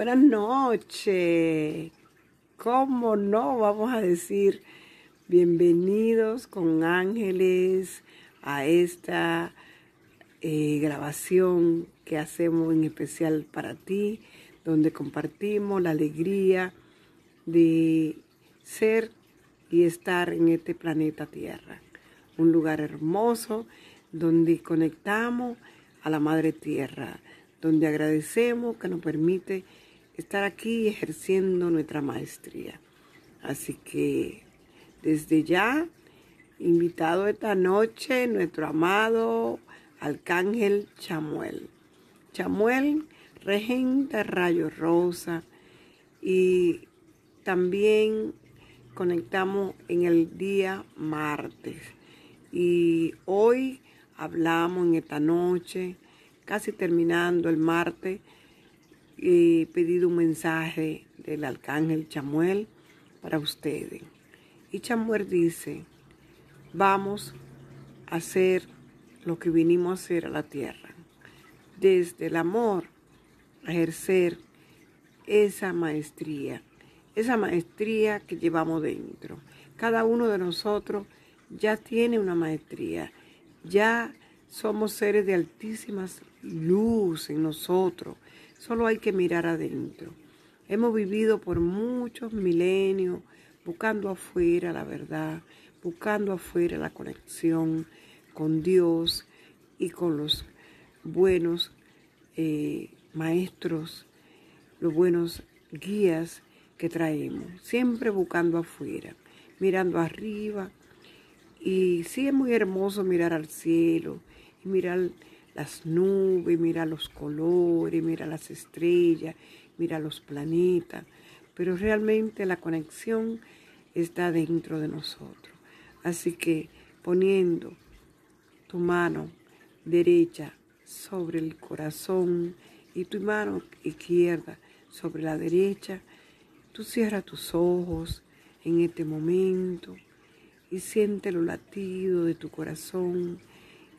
Buenas noches. ¿Cómo no vamos a decir bienvenidos con ángeles a esta eh, grabación que hacemos en especial para ti, donde compartimos la alegría de ser y estar en este planeta Tierra. Un lugar hermoso donde conectamos a la Madre Tierra, donde agradecemos que nos permite estar aquí ejerciendo nuestra maestría. Así que desde ya, invitado esta noche nuestro amado Arcángel Chamuel. Chamuel, regente Rayo Rosa y también conectamos en el día martes. Y hoy hablamos en esta noche casi terminando el martes, he pedido un mensaje del arcángel Chamuel para ustedes. Y Chamuel dice, vamos a hacer lo que vinimos a hacer a la tierra. Desde el amor, a ejercer esa maestría, esa maestría que llevamos dentro. Cada uno de nosotros ya tiene una maestría, ya somos seres de altísimas luz en nosotros. Solo hay que mirar adentro. Hemos vivido por muchos milenios buscando afuera la verdad, buscando afuera la conexión con Dios y con los buenos eh, maestros, los buenos guías que traemos. Siempre buscando afuera, mirando arriba. Y sí es muy hermoso mirar al cielo y mirar las nubes, mira los colores, mira las estrellas, mira los planetas, pero realmente la conexión está dentro de nosotros. Así que poniendo tu mano derecha sobre el corazón y tu mano izquierda sobre la derecha, tú cierras tus ojos en este momento y siente los latidos de tu corazón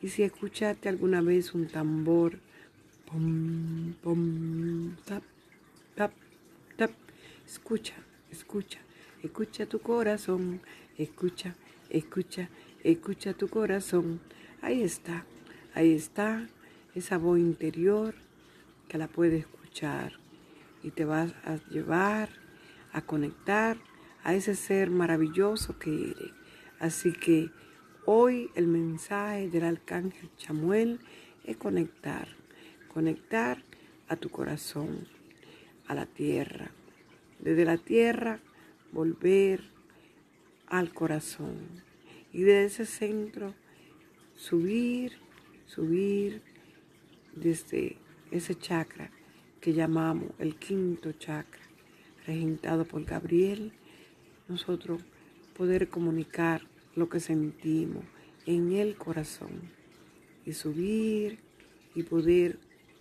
y si escuchaste alguna vez un tambor, pom, pom, tap, tap, tap, escucha, escucha, escucha tu corazón, escucha, escucha, escucha tu corazón. Ahí está, ahí está esa voz interior que la puedes escuchar y te vas a llevar a conectar a ese ser maravilloso que eres. Así que Hoy el mensaje del arcángel Chamuel es conectar, conectar a tu corazón, a la tierra. Desde la tierra volver al corazón y desde ese centro subir, subir desde ese chakra que llamamos el quinto chakra, regentado por Gabriel, nosotros poder comunicar lo que sentimos en el corazón y subir y poder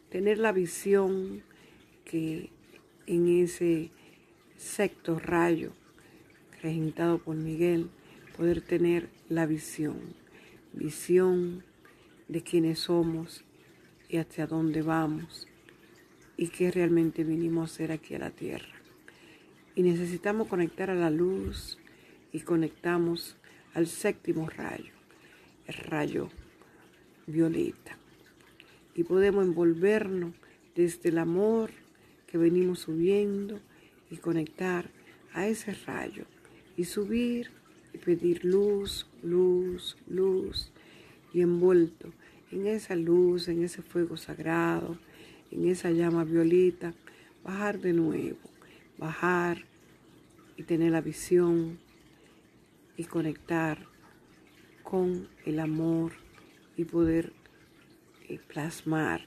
tener la visión que en ese sexto rayo regentado por Miguel, poder tener la visión, visión de quiénes somos y hacia dónde vamos y qué realmente vinimos a hacer aquí a la tierra. Y necesitamos conectar a la luz y conectamos al séptimo rayo, el rayo violeta. Y podemos envolvernos desde el amor que venimos subiendo y conectar a ese rayo y subir y pedir luz, luz, luz y envuelto en esa luz, en ese fuego sagrado, en esa llama violeta, bajar de nuevo, bajar y tener la visión y conectar con el amor y poder eh, plasmar,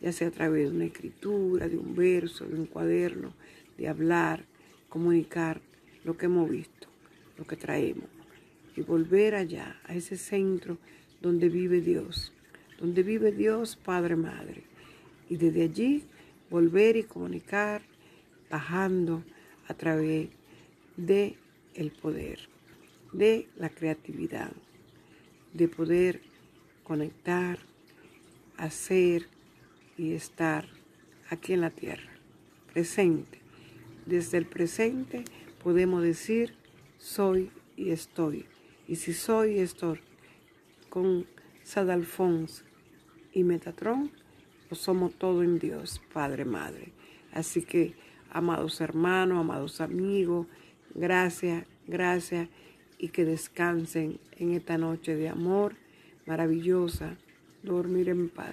ya sea a través de una escritura, de un verso, de un cuaderno, de hablar, comunicar lo que hemos visto, lo que traemos y volver allá, a ese centro donde vive Dios, donde vive Dios Padre Madre. Y desde allí volver y comunicar bajando a través de el poder de la creatividad, de poder conectar, hacer y estar aquí en la tierra. presente. Desde el presente podemos decir soy y estoy. Y si soy y estoy con Sadalfons y Metatron, lo somos todo en Dios, Padre, Madre. Así que, amados hermanos, amados amigos, gracias, gracias y que descansen en esta noche de amor maravillosa, dormir en paz.